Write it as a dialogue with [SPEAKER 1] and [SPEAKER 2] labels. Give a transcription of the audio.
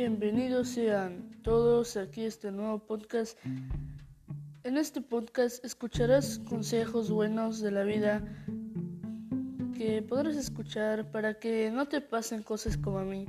[SPEAKER 1] Bienvenidos sean todos aquí a este nuevo podcast. En este podcast escucharás consejos buenos de la vida que podrás escuchar para que no te pasen cosas como a mí.